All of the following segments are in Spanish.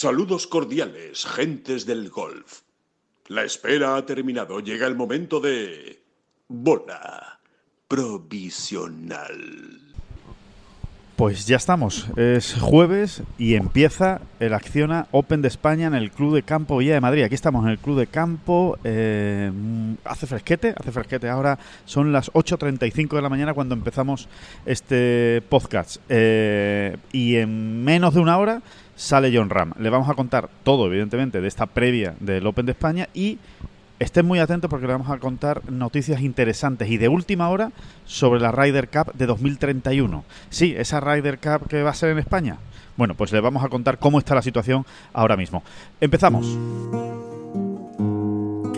Saludos cordiales, gentes del golf. La espera ha terminado. Llega el momento de... Bola provisional. Pues ya estamos. Es jueves y empieza el Acciona Open de España en el Club de Campo Villa de Madrid. Aquí estamos en el Club de Campo. eh, hace fresquete, hace fresquete. Ahora son las 8.35 de la mañana cuando empezamos este podcast. Eh, y en menos de una hora sale John Ram. Le vamos a contar todo, evidentemente, de esta previa del Open de España y Estén muy atentos porque le vamos a contar noticias interesantes y de última hora sobre la Ryder Cup de 2031. Sí, esa Ryder Cup que va a ser en España. Bueno, pues le vamos a contar cómo está la situación ahora mismo. Empezamos.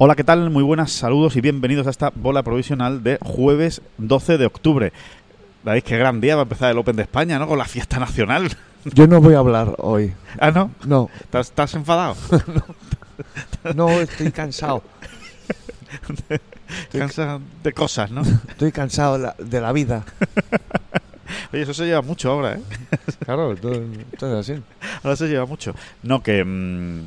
Hola, ¿qué tal? Muy buenas, saludos y bienvenidos a esta bola provisional de jueves 12 de octubre. ¿Veis qué gran día va a empezar el Open de España, ¿no? Con la fiesta nacional. Yo no voy a hablar hoy. ah, ¿no? No, ¿Estás, estás enfadado? no, estoy cansado. Cansas de cosas, ¿no? Estoy cansado de la, de la vida. Oye, eso se lleva mucho ahora, ¿eh? Claro, esto es así. Ahora se lleva mucho. No, que mm,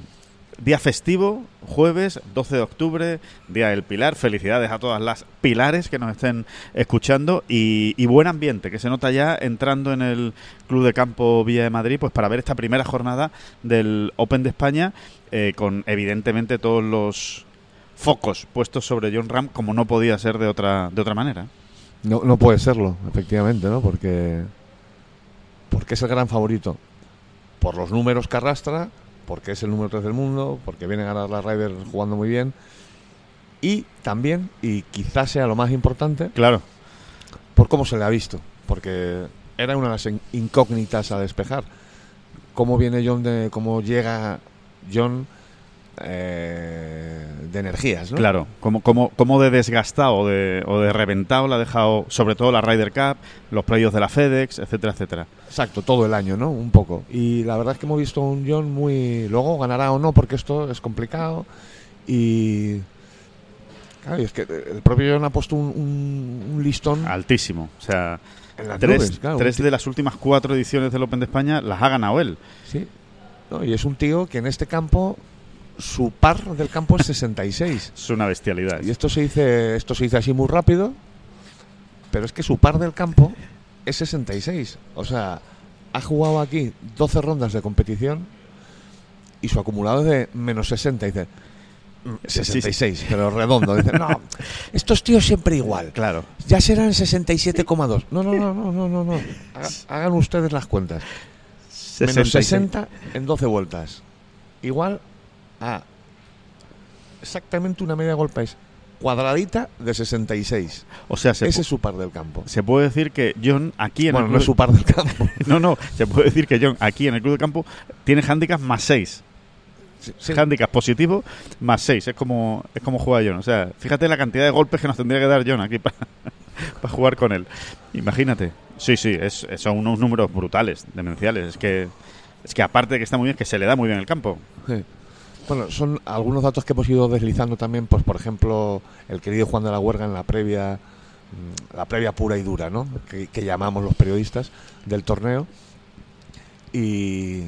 día festivo, jueves 12 de octubre, Día del Pilar. Felicidades a todas las pilares que nos estén escuchando y, buen ambiente que se nota ya entrando en el Club de Campo Villa de Madrid pues para ver esta primera jornada del Open de España eh, con evidentemente todos los focos puestos sobre John Ram como no podía ser de otra de otra manera. No, no puede serlo, efectivamente, ¿no? Porque, porque es el gran favorito. Por los números que arrastra, porque es el número 3 del mundo, porque viene a ganar la Ryder jugando muy bien. Y también, y quizás sea lo más importante, Claro, por cómo se le ha visto. Porque era una de las in- incógnitas a despejar. Cómo viene John, de, cómo llega John eh, de energías, ¿no? Claro, como, como, como de desgastado o de, o de reventado la ha dejado sobre todo la Ryder Cup, los playoffs de la FedEx, etcétera, etcétera. Exacto, todo el año, ¿no? Un poco. Y la verdad es que hemos visto un John muy... Luego ganará o no, porque esto es complicado. Y... Claro, y es que el propio John ha puesto un, un- un listón Altísimo. O sea, tres, nubes, claro. tres de las últimas cuatro ediciones del Open de España las ha ganado él. Sí. No, y es un tío que en este campo, su par del campo es 66. Es una bestialidad. Y esto se dice, esto se dice así muy rápido, pero es que su par del campo es 66. O sea, ha jugado aquí 12 rondas de competición y su acumulado es de menos 60. Dice, "Mm, Sí, sí, sí. 66, pero redondo. Dice, no, estos tíos siempre igual. Claro. Ya serán 67,2. No, no, no, no, no, no. no. Haga- Hagan ustedes las cuentas. Menos 66. 60 en 12 vueltas. Igual a exactamente una media golpe es cuadradita de 66. O sea, se, Ese es su par del campo. se puede decir que John aquí en Bueno, el no club es su par del campo. No, no, se puede decir que John aquí en el club de campo tiene handicap más 6. Sí, sí. Handicap positivo más 6. Es como, es como juega John. O sea, fíjate la cantidad de golpes que nos tendría que dar John aquí para, para jugar con él. Imagínate. Sí, sí, es, es- son unos números brutales, demenciales. Es que, es que aparte de que está muy bien, que se le da muy bien el campo. Sí. Bueno, son algunos datos que hemos ido deslizando también, pues por ejemplo, el querido Juan de la Huerga en la previa, mm, la previa pura y dura, ¿no? Que, llamamos los periodistas del torneo. Y,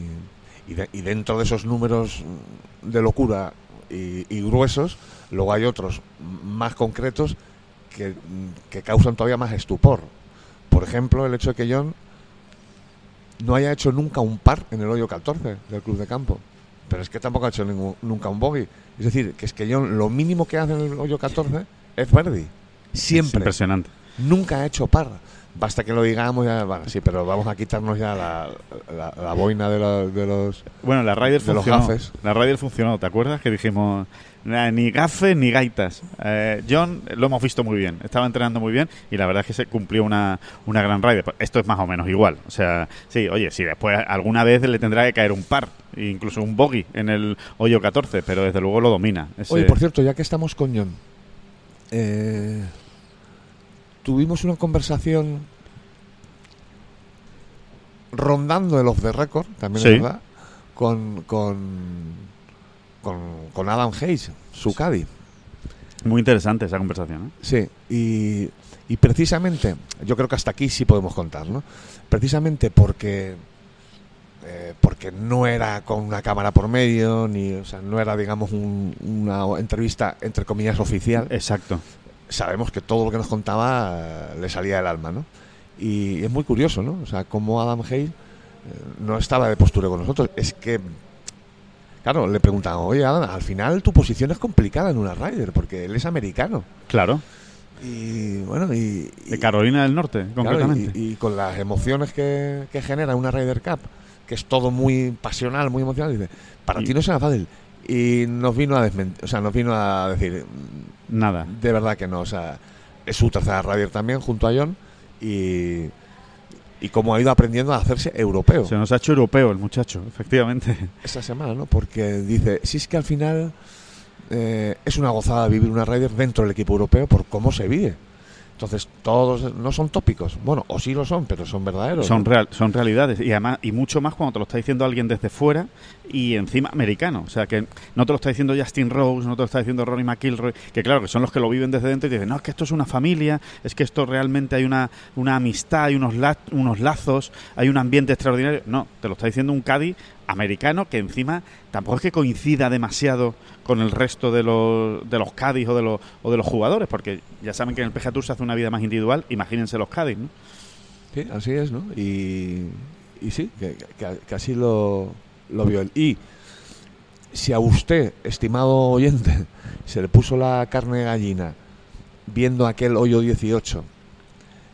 de- y dentro de esos números mm, de locura y, gruesos, luego hay otros más concretos que, que causan todavía más estupor. Por ejemplo, el hecho de que John no haya hecho nunca un par en el hoyo 14 del club de campo. Pero es que tampoco ha hecho ningún- nunca un bogey. Es decir, que es que John lo mínimo que hace en el hoyo 14 es. Es Siempre. impresionante. Nunca ha hecho par. Basta que lo digamos ya, bueno, sí, pero vamos a quitarnos ya la, la- la boina de, la- de los... Bueno, la Ryder De los funcionó. gafes. La Ryder funcionó, ¿te acuerdas? Que dijimos, "Nah, ni gafes ni gaitas. Eh, John lo hemos visto muy bien, estaba entrenando muy bien y la verdad es que se cumplió una, una gran Ryder. Esto es más o menos igual. O sea, sí, oye, sí, después alguna vez le tendrá que caer un par, incluso un bogey en el hoyo 14, pero desde luego lo domina. Ese- Oye, por cierto, ya que estamos con John, eh, tuvimos una conversación rondando el off the record, también Sí. es verdad, con, con, con, con Adam Hayes, su. Muy interesante esa conversación. ¿eh? Sí, y, y precisamente, yo creo que hasta aquí sí podemos contar, ¿no? Precisamente porque eh, porque no era con una cámara por medio, ni, o sea, no era, digamos, un- una entrevista entre comillas oficial. Exacto. Sabemos que todo lo que nos contaba eh, le salía del alma, ¿no? Y es muy curioso, ¿no? O sea, cómo Adam Hayes eh, no estaba de postura con nosotros. Es que, claro, le preguntaban, oye, Adam, al final tu posición es complicada en una Ryder, porque él es americano. Claro. Y bueno, y, De Carolina del Norte, claro, concretamente. y, y con las emociones que, que genera una Ryder Cup, que es todo muy pasional, muy emocional, dice, para Y- ti no será fácil. Y nos vino a desmentir, o sea, nos vino a decir, Nada. de verdad que no, o sea, es su tercera Ryder también junto a John y, y cómo ha ido aprendiendo a hacerse europeo Se nos ha hecho europeo el muchacho, efectivamente. esta semana, ¿no? Porque dice, si es que al final eh, es una gozada vivir una Ryder dentro del equipo europeo por cómo se vive. Entonces, todos no son tópicos. Bueno, o sí lo son, pero son verdaderos. Son, real, son realidades y además y mucho más cuando te lo está diciendo alguien desde fuera y encima americano. O sea, que no te lo está diciendo Justin Rose, no te lo está diciendo Ronnie McIlroy, que claro, que son los que lo viven desde dentro y dicen, no, es que esto es una familia, es que esto realmente hay una, una amistad, hay unos, la- unos lazos, hay un ambiente extraordinario. No, te lo está diciendo un Caddy americano que encima tampoco es que coincida demasiado con el resto de los, de los Caddies o de los, o de los jugadores, porque ya saben que en el PGA Tour se hace una vida más individual, imagínense los Caddies, ¿no? Sí, así es, ¿no? Y, y sí, que, que- que así lo, lo vio él. Y si a usted, estimado oyente, se le puso la carne de gallina viendo aquel hoyo 18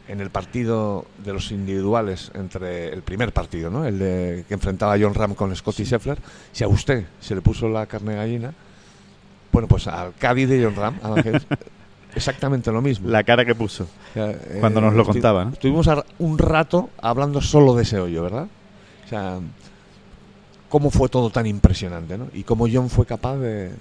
en el partido de los individuales entre el primer partido, ¿no? El de que enfrentaba a John Ram con Scotty Scheffler, si a usted se le puso la carne gallina, bueno, pues al Cádiz de John Ram, a Ángel, exactamente lo mismo. La cara que puso. O sea, eh, Cuando nos lo estu- contaba, ¿no? Estuvimos un rato hablando solo de ese hoyo, ¿verdad? O sea, cómo fue todo tan impresionante, ¿no? Y cómo John fue capaz de...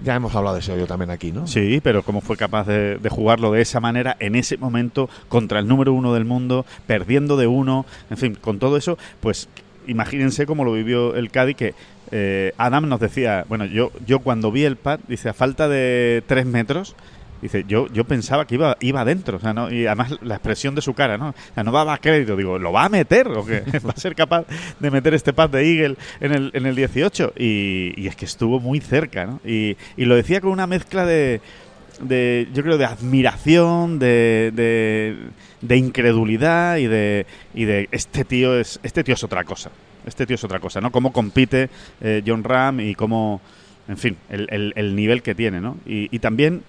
Ya hemos hablado de ese hoyo también aquí, ¿no? Sí, pero cómo fue capaz de, jugarlo de esa manera en ese momento contra el número uno del mundo, perdiendo de uno, en fin, con todo eso, pues imagínense cómo lo vivió el Cádiz que eh, Adam nos decía, bueno, yo, yo cuando vi el pad, dice, a falta de tres metros, dice, yo, yo pensaba que iba, iba adentro, o sea, ¿no? y además la expresión de su cara, ¿no? O sea, no daba crédito, digo, ¿lo va a meter o qué? ¿Va a ser capaz de meter este pad de Eagle en el, en el 18? Y, y es que estuvo muy cerca, ¿no? Y, y lo decía con una mezcla de, de yo creo, de admiración, de, de, de incredulidad y de, y de este tío es este tío es otra cosa. Este tío es otra cosa, ¿no? Cómo compite eh, John Ram y cómo, en fin, el, el- el nivel que tiene, ¿no? Y, y también,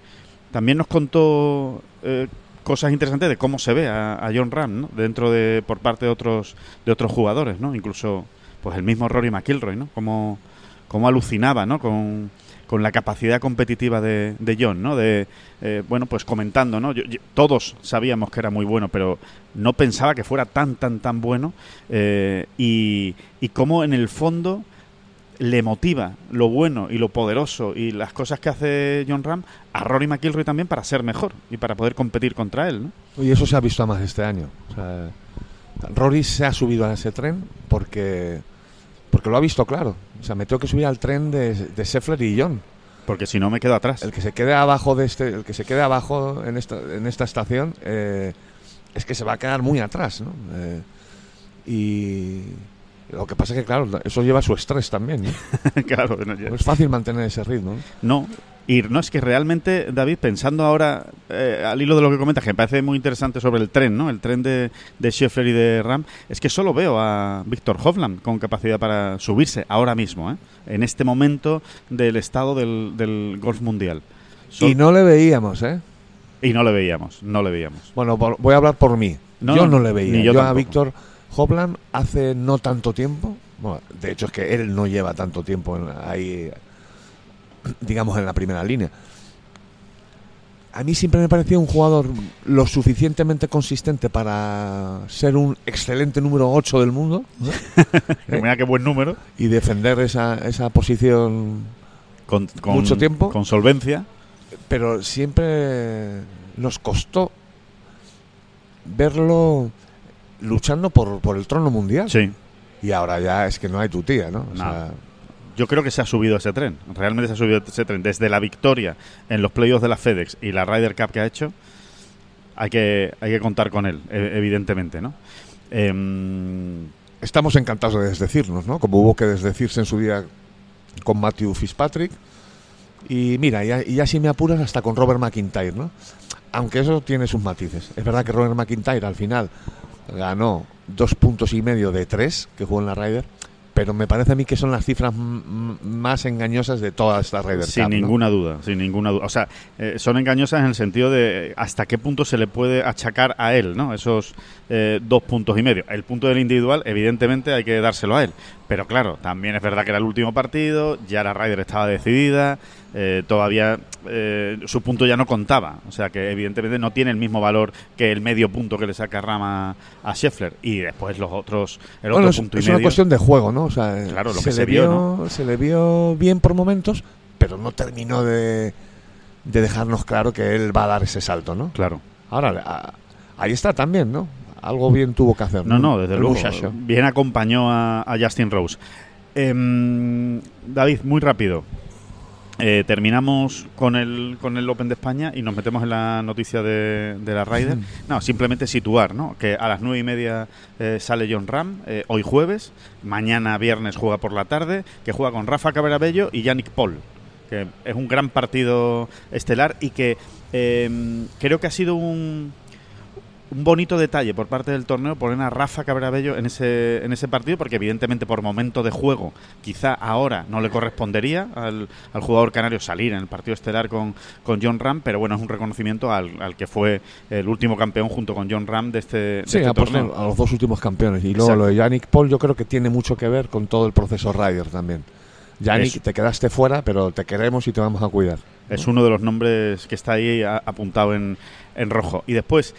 también nos contó eh, cosas interesantes de cómo se ve a, John Ram, ¿no? Dentro de, por parte de otros, de otros jugadores, ¿no? Incluso, pues el mismo Rory McIlroy, ¿no? Cómo, cómo alucinaba, ¿no? Con, con la capacidad competitiva de, de John, ¿no? De, eh, bueno, pues comentando, ¿no? Yo- todos sabíamos que era muy bueno, pero no pensaba que fuera tan, tan, tan bueno. eh, y, y cómo en el fondo le motiva lo bueno y lo poderoso y las cosas que hace John Ram a Rory McIlroy también para ser mejor y para poder competir contra él, ¿no? Y eso se ha visto más este año. O sea, Rory se ha subido a ese tren porque porque lo ha visto claro. O sea, me tengo que subir al tren de, de Scheffler y John. Porque si no me quedo atrás. El que se quede abajo de este, el que se quede abajo en esta, en esta estación eh, es que se va a quedar muy atrás, ¿no? Eh, y lo que pasa es que claro, eso lleva su estrés también. claro, no, No es fácil mantener ese ritmo. ¿no? Ir. No, es que realmente, David, pensando ahora eh, al hilo de lo que comentas, que me parece muy interesante sobre el tren, ¿no? El tren de, de Scheffler y de Ram, es que solo veo a Víctor Hovland con capacidad para subirse ahora mismo, ¿eh? En este momento del estado del, del golf mundial. Y no le veíamos, ¿eh? y no le veíamos, no le veíamos. Bueno, por- voy a hablar por mí. No, yo no, no le veía. yo yo a. Víctor Hopland hace no tanto tiempo, bueno, de hecho es que él no lleva tanto tiempo en- ahí, digamos, en la primera línea. A mí siempre me parecía un jugador lo suficientemente consistente para ser un excelente número 8 del mundo ¿no? Que Mira qué buen número. y defender esa, esa posición, Con, con- Mucho tiempo. Con solvencia. pero siempre nos costó verlo luchando por, por el trono mundial. Sí. Y ahora ya es que no hay tu tía, ¿no? O Nada. sea, Yo creo que se ha subido ese tren. Realmente se ha subido ese tren. Desde la victoria en los playoffs de la FedEx y la Ryder Cup que ha hecho, hay que, hay que contar con él, e- evidentemente, ¿no? Em, estamos encantados de desdecirnos, ¿no? Como hubo que desdecirse en su día con Matthew Fitzpatrick. Y mira, ya, y ya si me apuras hasta con Robert McIntyre, ¿no? Aunque eso tiene sus matices. Es verdad que Robert McIntyre al final ganó dos puntos y medio de tres que jugó en la Ryder, pero me parece a mí que son las cifras más engañosas de toda esta Ryder sin Cup, ¿no? ninguna duda, sin ninguna duda. O sea, eh, son engañosas en el sentido de hasta qué punto se le puede achacar a él, ¿no? Esos eh, dos puntos y medio. El punto del individual, evidentemente, hay que dárselo a él. Pero claro, también es verdad que era el último partido, ya la Ryder estaba decidida, eh, todavía eh, su punto ya no contaba. O sea que evidentemente no tiene el mismo valor que el medio punto que le saca Rama a Scheffler. Y después los otros, el Bueno, otro es, punto es y una medio. cuestión de juego, ¿no? O sea, Claro, lo se que le se vio, se le vio bien por momentos, pero no terminó de, de dejarnos claro que él va a dar ese salto, ¿no? Claro. Ahora, a- ahí está también, ¿no? Algo bien tuvo que hacer. No, no, desde El luego. muchacho. Bien acompañó a, a Justin Rose. Em, David, muy rápido. Eh, terminamos con el, con el Open de España y nos metemos en la noticia de, de la Ryder. No, simplemente situar, ¿no? Que a las nueve y media eh, sale John Ram, eh, hoy jueves, mañana viernes juega por la tarde, que juega con Rafa Caberabello y Yannick Paul, que es un gran partido estelar y que em, creo que ha sido un, un bonito detalle por parte del torneo poner a Rafa Cabrabello en ese, en ese partido, porque evidentemente por momento de juego quizá ahora no le correspondería al, al jugador canario salir en el partido estelar con, con John Ram, pero bueno, es un reconocimiento al, al que fue el último campeón junto con John Ram de este, de Sí, este a, torneo. a los dos últimos campeones. Y luego Exacto. lo de Yannick Paul yo creo que tiene mucho que ver con todo el proceso Ryder también. Yannick, te quedaste fuera, pero te queremos y te vamos a cuidar. Es uno de los nombres que está ahí apuntado en, en rojo. Y después,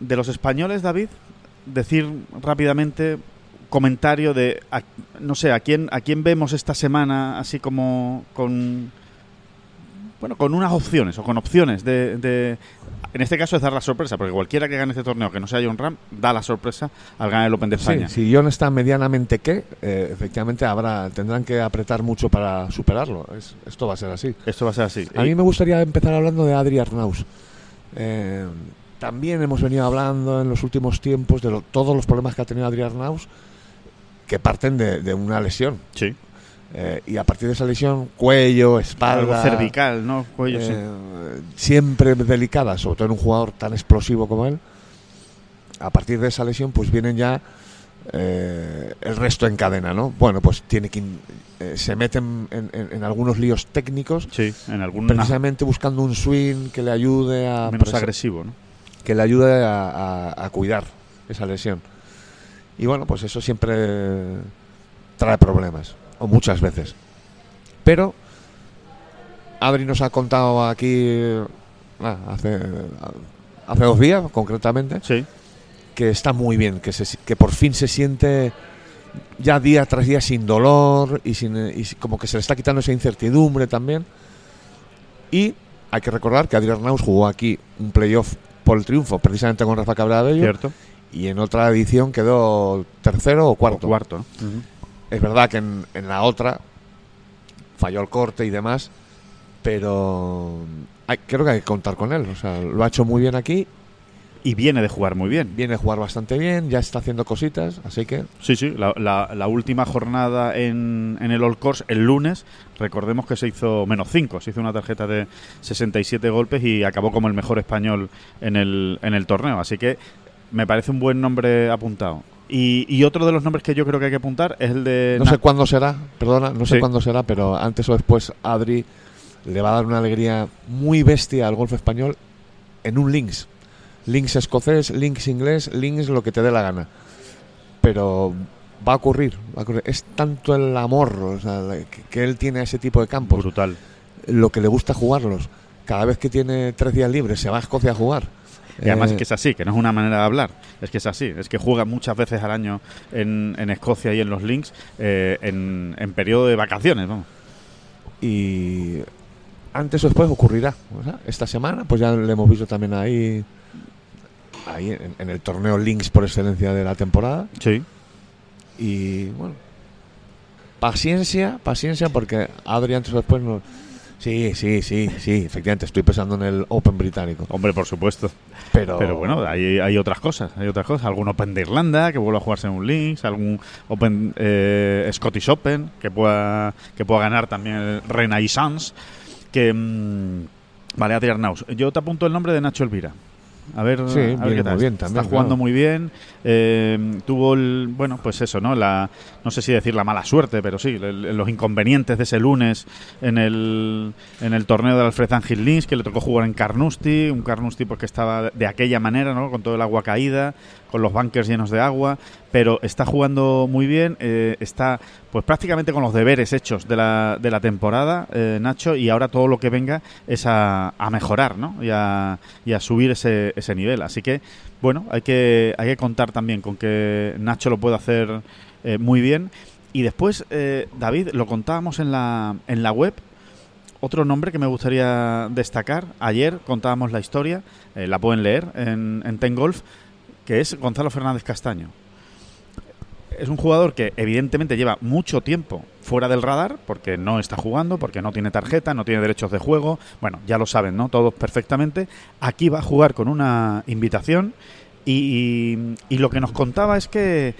de los españoles, David, decir rápidamente comentario de, a- no sé, a quién, a quién vemos esta semana así como con, bueno, con unas opciones o con opciones de, de- en este caso es dar la sorpresa, porque cualquiera que gane este torneo que no sea John Ram, da la sorpresa al ganar el Open de España. Sí, si John está medianamente que, eh, efectivamente habrá tendrán que apretar mucho para superarlo. Es- esto va a ser así. Esto va a ser así. A Y- mí me gustaría empezar hablando de Adri Arnaus. Eh, también hemos venido hablando en los últimos tiempos de lo- todos los problemas que ha tenido Adri Arnaus que parten de, de una lesión. sí. Eh, y a partir de esa lesión, cuello, espalda. Algo cervical, ¿no? Cuello, sí. eh, Siempre delicada, sobre todo en un jugador tan explosivo como él. A partir de esa lesión, pues vienen ya eh, el resto en cadena, ¿no? Bueno, pues tiene que. in- eh, se meten en, en- en algunos líos técnicos, Sí, en algún precisamente buscando un swing que le ayude a. menos agresivo, ¿no? Que le ayude a, a- a cuidar esa lesión. Y bueno, pues eso siempre trae problemas, o muchas veces. Pero Adri nos ha contado aquí ah, hace, hace dos días, concretamente, Sí. que está muy bien, que, se, que por fin se siente ya día tras día sin dolor y, sin, y como que se le está quitando esa incertidumbre también. Y hay que recordar que Adrián Arnaus jugó aquí un playoff por el triunfo, precisamente con Rafa Cabrabello, Cierto. y en otra edición quedó tercero o cuarto. O cuarto. Es verdad que en, en la otra falló el corte y demás, pero hay- creo que hay que contar con él. O sea, lo ha hecho muy bien aquí y viene de jugar muy bien. Viene a jugar bastante bien, ya está haciendo cositas, así que Sí, sí, la, la- la última jornada en, en el All Course, el lunes, recordemos que se hizo menos 5, se hizo una tarjeta de 67 golpes y acabó como el mejor español en el, en el torneo, así que me parece un buen nombre apuntado. Y, y otro de los nombres que yo creo que hay que apuntar es el de... no sé cuándo será, perdona, no sé Sí. cuándo será, pero antes o después Adri le va a dar una alegría muy bestia al golf español en un links. Links escocés, links inglés, links lo que te dé la gana. Pero va a ocurrir, va a ocurrir. Es tanto el amor o sea, que, que él tiene a ese tipo de campos, brutal. lo que le gusta jugarlos. Cada vez que tiene tres días libres se va a Escocia a jugar. Y además Eh, es que es así, que no es una manera de hablar, es que es así, es que juega muchas veces al año en, en Escocia y en los links eh, en, en periodo de vacaciones, vamos. y antes o después ocurrirá. O sea, esta semana, pues ya le hemos visto también ahí, ahí en, en el torneo Links por excelencia de la temporada. Sí. Y bueno, paciencia, paciencia, porque Adri antes o después no. Sí, sí, sí, sí, efectivamente, estoy pensando en el Open británico. Hombre, por supuesto. Pero, Pero bueno, hay, hay otras cosas, hay otras cosas. Algún Open de Irlanda que vuelva a jugarse en un Links, algún Open eh, Scottish Open que pueda que pueda ganar también el Renaissance. Que mm, vale a tirar naus. Yo te apunto el nombre de Nacho Elvira. A ver, Sí, a ver viene qué tal. bien también, Está jugando claro. muy bien. Eh, tuvo el, bueno, pues eso, ¿no? La, no sé si decir la mala suerte, pero sí, el- los inconvenientes de ese lunes en el, en el torneo del Alfred Ángel Lins, que le tocó jugar en Carnoustie, un Carnoustie porque estaba de aquella manera, ¿no? Con todo el agua caída, con los bunkers llenos de agua, pero está jugando muy bien, eh, está pues prácticamente con los deberes hechos de la, de la temporada, eh, Nacho, y ahora todo lo que venga es a, a mejorar, ¿no? Y a, y a subir ese, ese nivel. Así que, bueno, hay que, hay que contar también con que Nacho lo puede hacer eh, muy bien. Y después, eh, David, lo contábamos en la, en la web, otro nombre que me gustaría destacar, ayer contábamos la historia, eh, la pueden leer en, en Ten Golf, que es Gonzalo Fernández Castaño. Es un jugador que evidentemente lleva mucho tiempo fuera del radar, porque no está jugando, porque no tiene tarjeta, no tiene derechos de juego. Bueno, ya lo saben, ¿no? Todos perfectamente. Aquí va a jugar con una invitación y, y- lo que nos contaba es que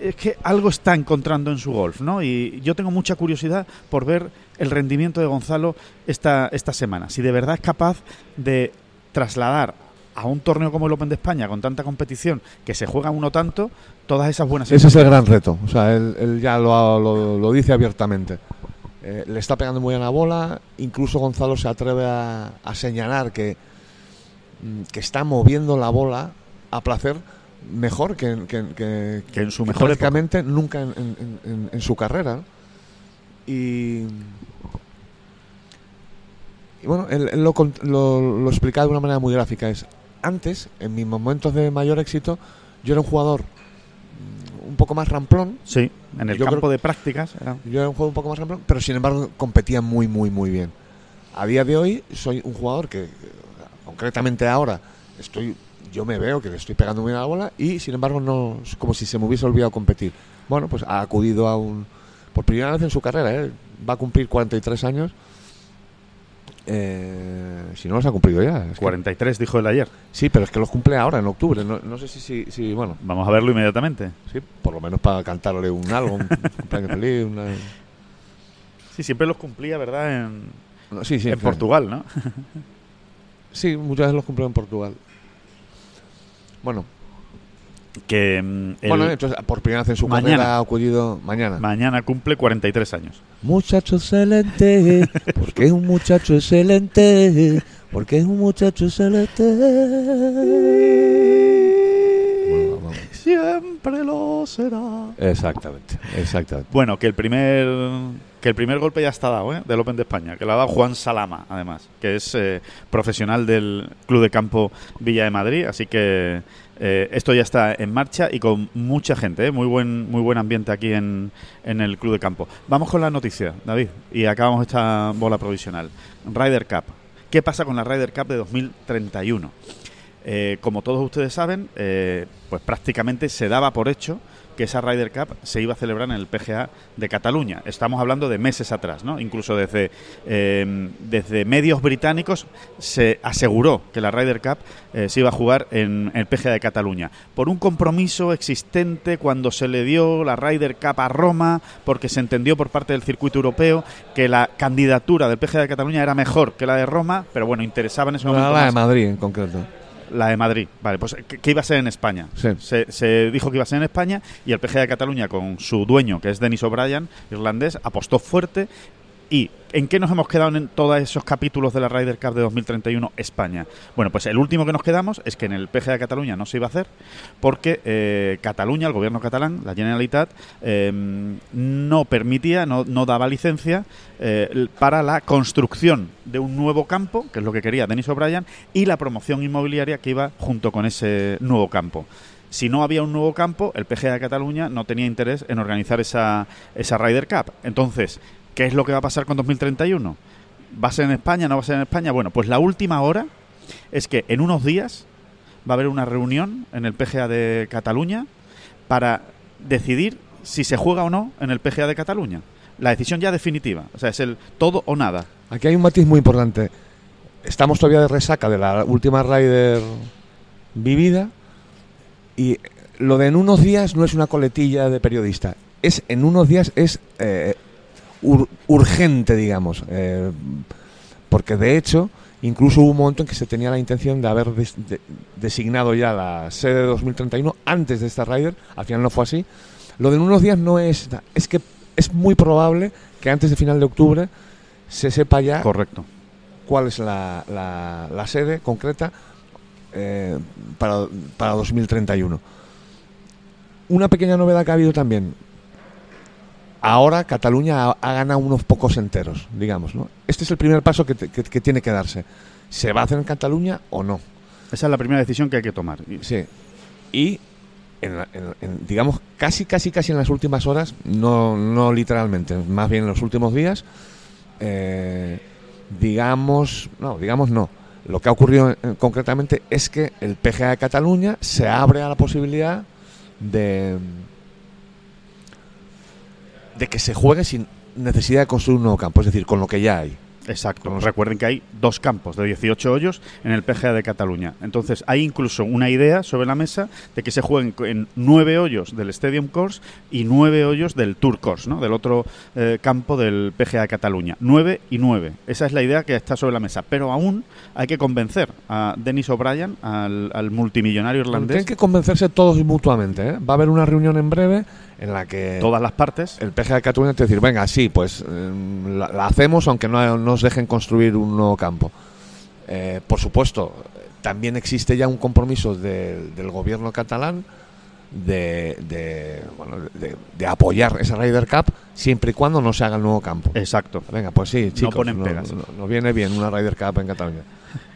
es que algo está encontrando en su golf, ¿no? Y yo tengo mucha curiosidad por ver el rendimiento de Gonzalo esta, esta semana. Si de verdad es capaz de trasladar a un torneo como el Open de España, con tanta competición, que se juega uno tanto, todas esas buenas Ese es el gran reto. O sea, él, él ya lo, lo- lo dice abiertamente. Eh, le está pegando muy bien la bola. Incluso Gonzalo se atreve a, a señalar que, mm, que está moviendo la bola a placer mejor que, que, que- Que en su que mejor época. prácticamente nunca en, en- en- en su carrera. Y, y bueno, él, él lo, lo, lo explicaba de una manera muy gráfica. Es antes, en mis momentos de mayor éxito, yo era un jugador mm, un poco más ramplón. Sí, en el Yo campo creo- de prácticas. era- Yo era un jugador un poco más ramplón, pero sin embargo competía muy, muy, muy bien. A día de hoy soy un jugador que, concretamente ahora, estoy, yo me veo que le estoy pegando muy bien a la bola y sin embargo no es como si se me hubiese olvidado competir. Bueno, pues ha acudido a un, por primera vez en su carrera, ¿eh? va a cumplir 43 años. Eh, si no los ha cumplido ya. es que- 43 dijo él ayer. sí, pero es que los cumple ahora, en octubre. No, no sé si, si, si, bueno, Vamos a verlo inmediatamente. sí, por lo menos para cantarle un algo, un cumpleaños feliz. Una, Sí, siempre los cumplía, ¿verdad? En, no, sí, sí, en claro. Portugal, ¿no? Sí, muchas veces los cumplió en Portugal. Bueno, que mm, el- bueno, entonces por primera vez en su Mañana. carrera ha acudido mañana. mañana cumple 43 años. muchacho excelente, porque es un muchacho excelente, porque es un muchacho excelente. Bueno, vamos. Siempre lo será. Exactamente, exactamente. Bueno, que el primer que el primer golpe ya está dado, ¿eh? Del Open de España, que lo ha dado Juan Salama, además, que es eh, profesional del Club de Campo Villa de Madrid, así que eh, esto ya está en marcha y con mucha gente, ¿eh? muy buen muy buen ambiente aquí en, en el Club de Campo. Vamos con la noticia, David, y acabamos esta bola provisional. Ryder Cup. ¿Qué pasa con la Ryder Cup de 2031? Eh, como todos ustedes saben, eh, pues prácticamente se daba por hecho que esa Ryder Cup se iba a celebrar en el PGA de Cataluña. Estamos hablando de meses atrás, ¿no? Incluso desde, eh, desde medios británicos se aseguró que la Ryder Cup eh, se iba a jugar en el PGA de Cataluña. Por un compromiso existente cuando se le dio la Ryder Cup a Roma, porque se entendió por parte del circuito europeo que la candidatura del PGA de Cataluña era mejor que la de Roma, pero bueno, interesaba en ese momento. la de Madrid en concreto. La de Madrid, vale, pues que, iba a ser en España. Sí. Se, se dijo que iba a ser en España y el PGA de Cataluña, con su dueño, que es Denis O'Brien, irlandés, apostó fuerte. ¿Y en qué nos hemos quedado en todos esos capítulos de la Ryder Cup de 2031 España? Bueno, pues el último que nos quedamos es que en el PGA de Cataluña no se iba a hacer porque eh, Cataluña, el gobierno catalán, la Generalitat, eh, no permitía, no, daba licencia eh, para la construcción de un nuevo campo, que es lo que quería Denis O'Brien, y la promoción inmobiliaria que iba junto con ese nuevo campo. Si no había un nuevo campo, el PGA de Cataluña no tenía interés en organizar esa, esa Ryder Cup. Entonces, ¿qué es lo que va a pasar con 2031? ¿Va a ser en España? ¿No va a ser en España? Bueno, pues la última hora es que en unos días va a haber una reunión en el PGA de Cataluña para decidir si se juega o no en el PGA de Cataluña. La decisión ya definitiva. O sea, es el todo o nada. Aquí hay un matiz muy importante. Estamos todavía de resaca de la última Ryder vivida y lo de en unos días no es una coletilla de periodista. Es en unos días es eh, ur- urgente, digamos. eh, porque de hecho, incluso hubo un momento en que se tenía la intención de haber des- de- designado ya la sede de 2031 antes de esta Ryder. Al final no fue así. Lo de en unos días no es. Es que es muy probable que antes de final de octubre se sepa ya Correcto. cuál es la, la- la sede concreta eh, para, para 2031. Una pequeña novedad que ha habido también. Ahora Cataluña ha, ha ganado unos pocos enteros, digamos. ¿no? Este es el primer paso que, te- que- que tiene que darse. ¿Se va a hacer en Cataluña o no? Esa es la primera decisión que hay que tomar. Sí. Y, en la- en- en, digamos, casi, casi, casi en las últimas horas, no, no literalmente, más bien en los últimos días, eh, digamos, no, digamos no. Lo que ha ocurrido eh, concretamente es que el PGA de Cataluña se abre a la posibilidad de, de que se juegue sin necesidad de construir un nuevo campo, es decir, con lo que ya hay. Exacto. Recuerden que hay dos campos de 18 hoyos en el PGA de Cataluña. Entonces, hay incluso una idea sobre la mesa de que se jueguen en nueve hoyos del Stadium Course y nueve hoyos del Tour Course, ¿no? del otro eh, campo del PGA de Cataluña. Nueve y nueve. Esa es la idea que está sobre la mesa. Pero aún hay que convencer a Dennis O'Brien, al, al multimillonario irlandés, tienen que convencerse todos mutuamente. ¿eh? Va a haber una reunión en breve en la que todas las partes. el PGA de Cataluña te decir, venga, sí, pues eh, la, la hacemos aunque no nos dejen construir un nuevo campo. Eh, por supuesto, también existe ya un compromiso del- del gobierno catalán de, de, bueno, de- de apoyar esa Ryder Cup siempre y cuando no se haga el nuevo campo. Exacto. Venga, pues sí, chicos, ponen pegas. no- nos viene bien una Ryder Cup en Cataluña.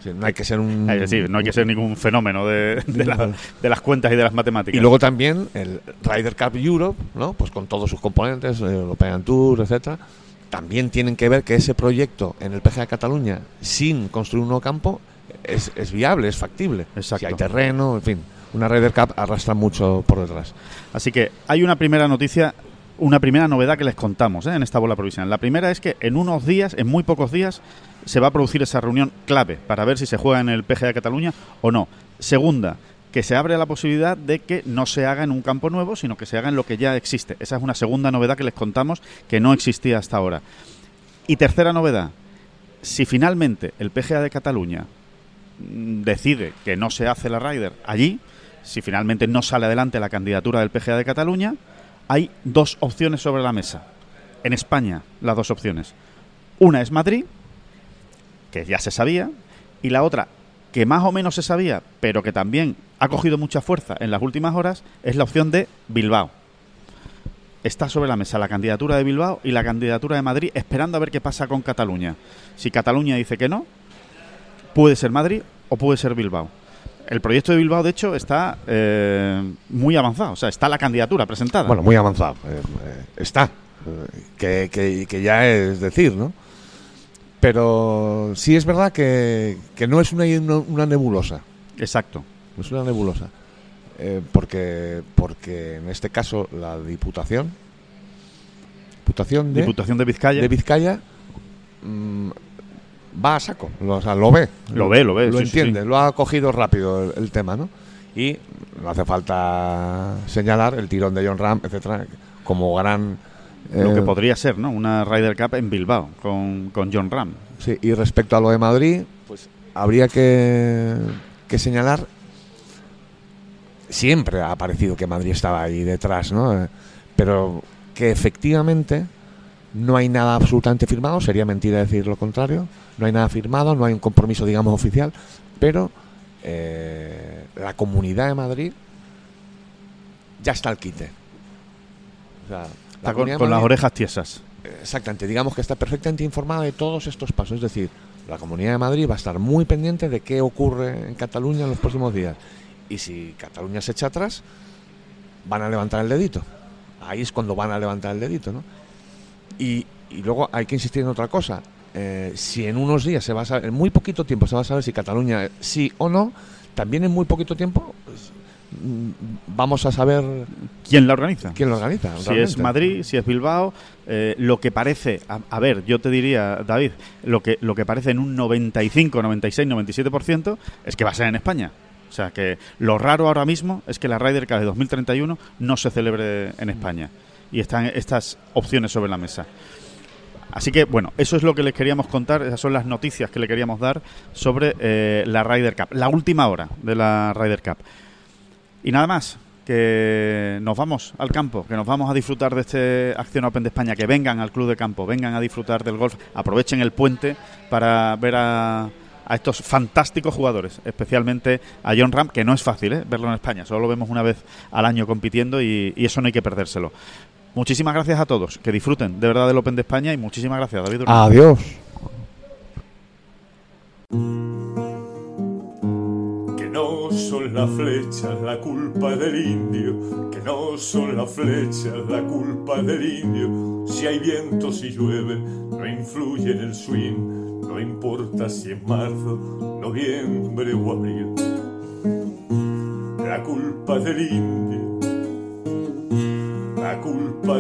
Sí, no hay que ser un... No hay que ser ningún fenómeno de, de la- de las cuentas y de las matemáticas. Y luego también el Ryder Cup Europe, ¿no? Pues con todos sus componentes, el European Tour, etcétera, también tienen que ver que ese proyecto en el PGA de Cataluña, sin construir un nuevo campo, es, es viable, es factible. Exacto. Si hay terreno, en fin. Una Ryder Cup arrastra mucho por detrás. Así que hay una primera noticia, una primera novedad que les contamos ¿eh? en esta bola provisional. La primera es que en unos días, en muy pocos días, se va a producir esa reunión clave para ver si se juega en el PGA de Cataluña o no. Segunda, que se abre la posibilidad de que no se haga en un campo nuevo, sino que se haga en lo que ya existe. Esa es una segunda novedad que les contamos que no existía hasta ahora. Y tercera novedad, si finalmente el PGA de Cataluña mm, decide que no se hace la Ryder allí, si finalmente no sale adelante la candidatura del PGA de Cataluña, hay dos opciones sobre la mesa. En España, las dos opciones. Una es Madrid, que ya se sabía, y la otra, que más o menos se sabía, pero que también ha cogido mucha fuerza en las últimas horas, es la opción de Bilbao. Está sobre la mesa la candidatura de Bilbao y la candidatura de Madrid, esperando a ver qué pasa con Cataluña. Si Cataluña dice que no, puede ser Madrid o puede ser Bilbao. El proyecto de Bilbao, de hecho, está eh, muy avanzado. O sea, está la candidatura presentada. Bueno, muy avanzado. eh, eh, está. Que, que- que ya es decir, ¿no? Pero sí es verdad que, que no es una, una nebulosa. Exacto. Es una nebulosa. Eh, porque, porque en este caso la Diputación, Diputación de, Diputación de Vizcaya. de Vizcaya mm, va a saco, lo, o sea, lo ve. Lo ve, lo ve, Lo sí, entiende, sí. lo ha cogido rápido el, el tema, ¿no? Y no hace falta señalar el tirón de John Ram, etcétera, como gran... lo eh, que podría ser, ¿no? Una Ryder Cup en Bilbao con, con John Ram. Sí, y respecto a lo de Madrid, pues habría que, que señalar. Siempre ha parecido que Madrid estaba ahí detrás, ¿no? Eh, Pero que efectivamente no hay nada absolutamente firmado, sería mentira decir lo contrario. No hay nada firmado, no hay un compromiso, digamos, oficial, pero eh, la comunidad de Madrid ya está al quite. O sea, la Está con, las orejas tiesas. Exactamente, digamos que está perfectamente informada de todos estos pasos. Es decir, la Comunidad de Madrid va a estar muy pendiente de qué ocurre en Cataluña en los próximos días. Y si Cataluña se echa atrás, van a levantar el dedito. Ahí es cuando van a levantar el dedito, ¿no? Y, y luego hay que insistir en otra cosa. Eh, si en unos días se va a saber, en muy poquito tiempo se va a saber si Cataluña sí o no, también en muy poquito tiempo pues, mm, vamos a saber ¿Quién la organiza? quién lo organiza. Si es. Madrid, si es Bilbao, eh, lo que parece, a, a ver, yo te diría, David, lo que, lo que parece en un 95, 96, 97% es que va a ser en España. O sea, que lo raro ahora mismo es que la Ryder Cup de 2031 no se celebre en España. Y están estas opciones sobre la mesa. Así que, bueno, eso es lo que les queríamos contar, esas son las noticias que le queríamos dar sobre eh, la Ryder Cup, la última hora de la Ryder Cup. Y nada más, que nos vamos al campo, que nos vamos a disfrutar de este Acción Open de España, que vengan al club de campo, vengan a disfrutar del golf, aprovechen el puente para ver a, a estos fantásticos jugadores, especialmente a John Ram, que no es fácil ¿eh? verlo en España, solo lo vemos una vez al año compitiendo y, y eso no hay que perdérselo. Muchísimas gracias a todos, que disfruten de verdad del Open de España y muchísimas gracias, David. Durán. Adiós. Que no son las flechas la culpa del indio, que no son las flechas la culpa del indio. Si hay viento, si llueve, no influye en el swing, no importa si es marzo, noviembre o abril. La culpa del indio,